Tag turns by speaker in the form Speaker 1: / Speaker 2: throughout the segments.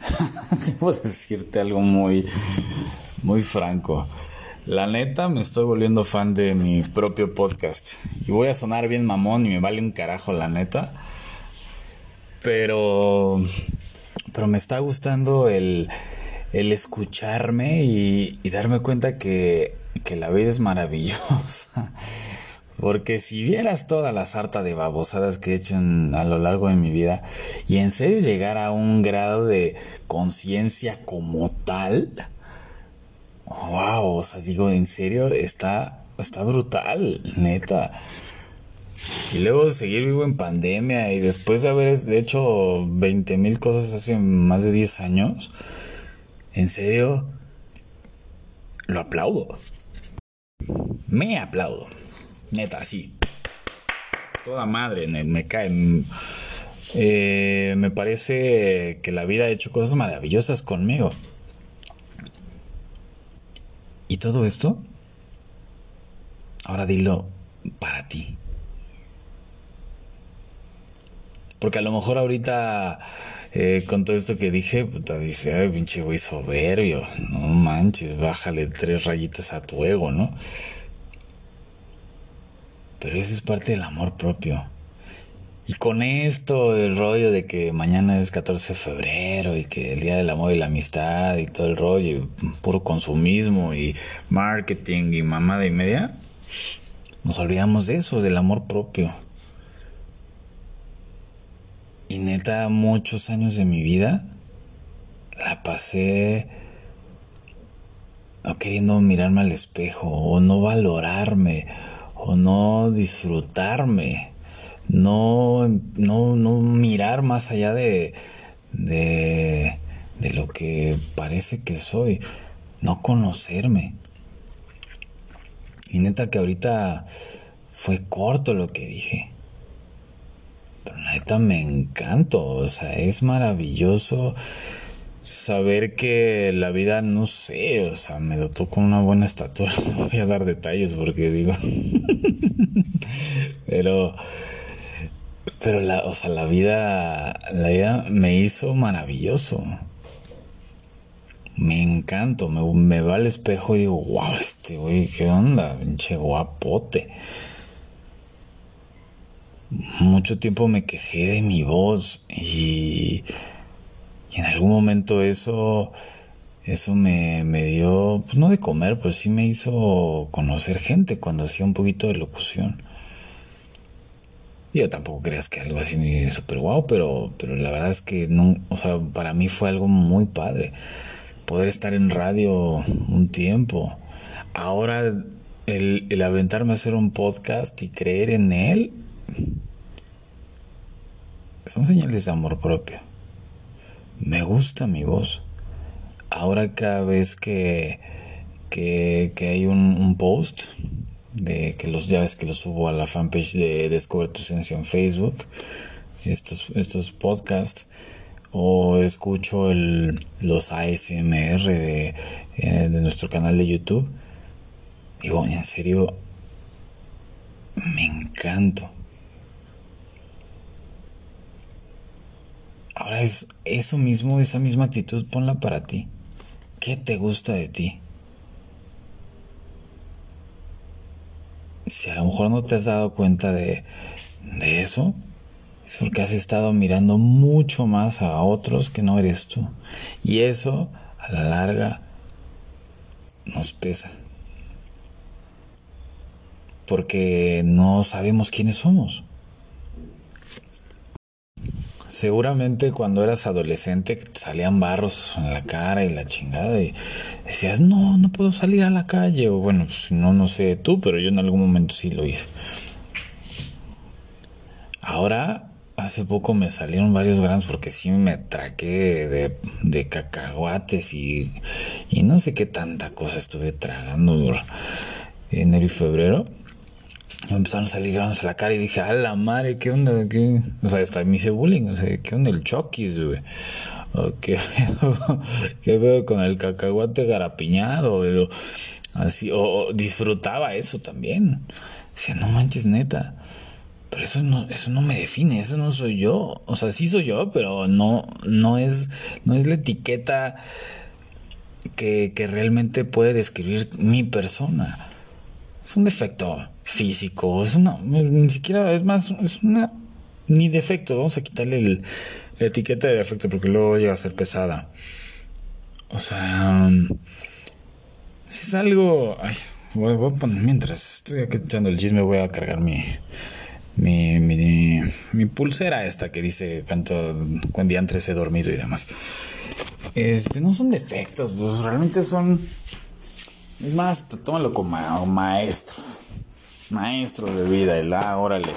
Speaker 1: Debo decirte algo muy, muy franco. La neta, me estoy volviendo fan de mi propio podcast. Y voy a sonar bien mamón y me vale un carajo, la neta. Pero, pero me está gustando el, el escucharme y, y darme cuenta que, que la vida es maravillosa. Porque si vieras toda la sarta de babosadas que he hecho a lo largo de mi vida y en serio llegar a un grado de conciencia como tal, wow, o sea, digo, en serio, está, está brutal, neta. Y luego seguir vivo en pandemia y después de haber hecho 20 mil cosas hace más de 10 años, en serio, lo aplaudo. Me aplaudo. Neta, sí. Toda madre, me, cae. Eh, me parece que la vida ha hecho cosas maravillosas conmigo. ¿Y todo esto? Ahora dilo para ti. Porque a lo mejor ahorita eh, con todo esto que dije, puta, dice, ay, pinche güey soberbio. No manches, bájale tres rayitas a tu ego, ¿no? Pero eso es parte del amor propio. Y con esto, el rollo de que mañana es 14 de febrero y que el Día del Amor y la Amistad y todo el rollo, puro consumismo y marketing y mamada y media, nos olvidamos de eso, del amor propio. Y neta, muchos años de mi vida la pasé no queriendo mirarme al espejo o no valorarme o no disfrutarme, no, no, no mirar más allá de, de, de lo que parece que soy, no conocerme. Y neta que ahorita fue corto lo que dije. Pero neta me encantó, o sea, es maravilloso saber que la vida, no sé, o sea, me dotó con una buena estatura. No voy a dar detalles porque digo. pero. Pero la, o sea, la vida. La vida me hizo maravilloso. Me encanto, me, me va al espejo y digo, wow, este güey, ¿qué onda? Pinche guapote. Mucho tiempo me quejé de mi voz y en algún momento eso, eso me, me dio, pues no de comer, pero sí me hizo conocer gente cuando hacía un poquito de locución. Yo tampoco creas que algo así súper guau, pero, pero la verdad es que no, o sea, para mí fue algo muy padre. Poder estar en radio un tiempo. Ahora el, el aventarme a hacer un podcast y creer en él son señales de amor propio me gusta mi voz. Ahora cada vez que, que, hay un, post de que los llaves que los subo a la fanpage de Descubre tu Esencia en Facebook, estos, estos podcasts, o escucho el, los ASMR de, eh, de nuestro canal de YouTube, digo, en serio, me encanto. Ahora es eso mismo, esa misma actitud, ponla para ti. ¿Qué te gusta de ti? Si a lo mejor no te has dado cuenta de, de eso, es porque has estado mirando mucho más a otros que no eres tú. Y eso, a la larga, nos pesa. Porque no sabemos quiénes somos. Seguramente cuando eras adolescente te salían barros en la cara y la chingada y decías, no, no puedo salir a la calle. O bueno, pues no, no sé tú, pero yo en algún momento sí lo hice. Ahora, hace poco me salieron varios granos porque sí me traqué de, de cacahuates y, y no sé qué tanta cosa estuve tragando en enero y febrero me empezaron a salir granos a la cara y dije, a la madre, ¿qué onda? ¿Qué? O sea, hasta me hice bullying, o sea, ¿qué onda el chokis, güey? ¿Qué veo, ¿Qué veo con el cacahuate garapiñado? Güey? Así, o, disfrutaba eso también. Decía, no manches, neta. Pero eso no, eso no me define, eso no soy yo. O sea, sí soy yo, pero no, no es, no es la etiqueta que, que realmente puede describir mi persona. Es un defecto físico, es una, ni siquiera, es más, es una, ni defecto, vamos a quitarle el, la etiqueta de defecto porque luego llega a ser pesada. O sea, si es algo, ay, voy, a poner, mientras estoy aquí echando el chisme voy a cargar mi, mi, mi, mi pulsera esta que dice cuánto, cuánto antes he dormido y demás. Este, no son defectos, pues realmente son, es más, tómalo como maestros maestros de vida, y la, órale,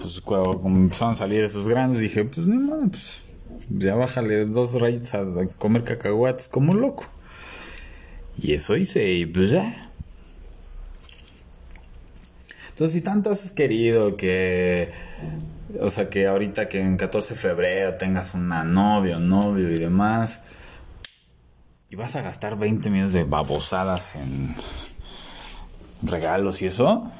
Speaker 1: pues cuando empezaron a salir esos grandes, dije, pues no pues ya bájale dos rayitas a comer cacahuates como loco. Y eso hice, y pues ya. Entonces, si tanto has querido que, o sea, que ahorita que en 14 de febrero tengas una novia o novio y demás, y vas a gastar 20 millones de babosadas en regalos y eso,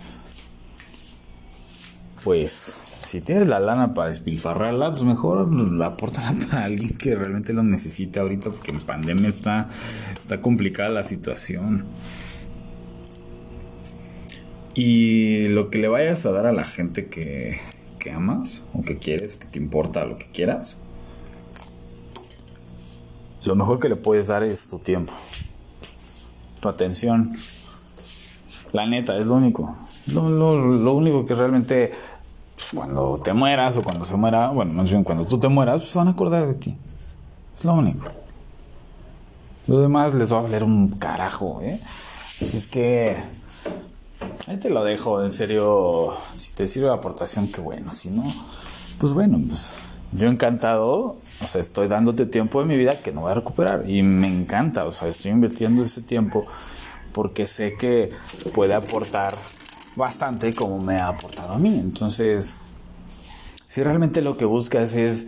Speaker 1: pues si tienes la lana para despilfarrarla, pues mejor la aportala para alguien que realmente lo necesite ahorita, porque en pandemia está, está complicada la situación. Y lo que le vayas a dar a la gente que, que amas, o que quieres, que te importa, lo que quieras, lo mejor que le puedes dar es tu tiempo, tu atención. La neta, es lo único. Lo, lo único que realmente cuando te mueras o cuando se muera, bueno, más bien cuando tú te mueras, pues se van a acordar de ti. Es lo único. Lo demás les va a valer un carajo, ¿eh? Así es que ahí te lo dejo, en serio. Si te sirve de aportación, qué bueno. Si no, pues bueno, pues yo encantado. O sea, estoy dándote tiempo de mi vida que no voy a recuperar. Y me encanta, o sea, estoy invirtiendo ese tiempo porque sé que puede aportar bastante como me ha aportado a mí. Entonces, si realmente lo que buscas es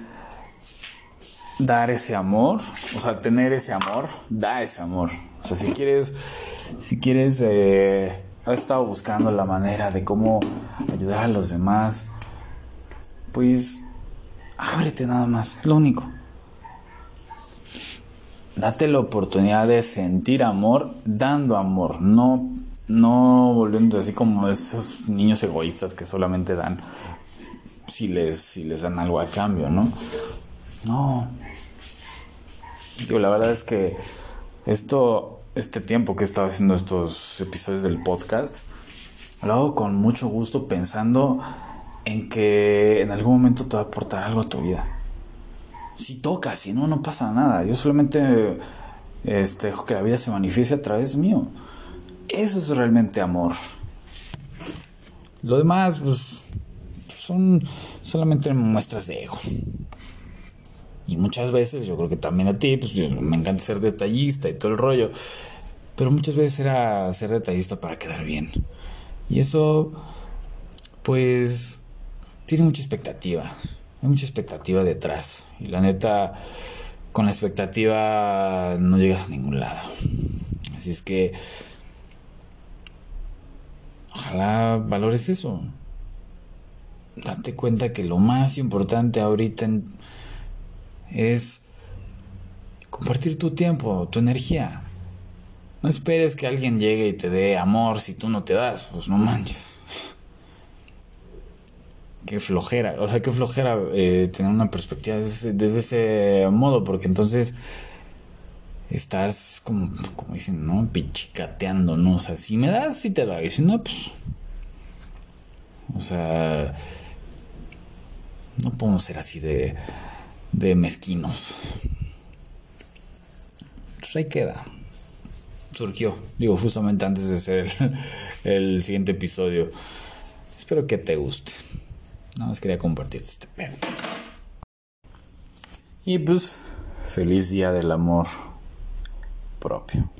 Speaker 1: dar ese amor, o sea, tener ese amor, da ese amor. O sea, si quieres, si quieres, eh, has estado buscando la manera de cómo ayudar a los demás, pues ábrete nada más, es lo único. Date la oportunidad de sentir amor dando amor, no no volviendo así como esos niños egoístas que solamente dan si les, si les dan algo a cambio, ¿no? No. Yo la verdad es que esto, este tiempo que he estado haciendo estos episodios del podcast, lo hago con mucho gusto pensando en que en algún momento te va a aportar algo a tu vida. Si toca, si no, no pasa nada. Yo solamente este, dejo que la vida se manifieste a través mío. Eso es realmente amor. Lo demás, pues, son solamente muestras de ego. Y muchas veces, yo creo que también a ti, pues me encanta ser detallista y todo el rollo. Pero muchas veces era ser detallista para quedar bien. Y eso, pues, tiene mucha expectativa. Hay mucha expectativa detrás. Y la neta, con la expectativa no llegas a ningún lado. Así es que Ojalá valores eso. Date cuenta que lo más importante ahorita es compartir tu tiempo, tu energía. No esperes que alguien llegue y te dé amor si tú no te das, pues no manches. Qué flojera, o sea, qué flojera eh, tener una perspectiva desde ese modo, porque entonces estás como, como dicen, ¿no? Pichicateando, ¿no? O sea, si me das, si te doy, si no, pues... O sea, no podemos ser así de, de mezquinos. Pues ahí queda. Surgió, digo, justamente antes de ser el, siguiente episodio. Espero que te guste. Nada más quería compartirte este pedo. Y pues, feliz día del amor propio.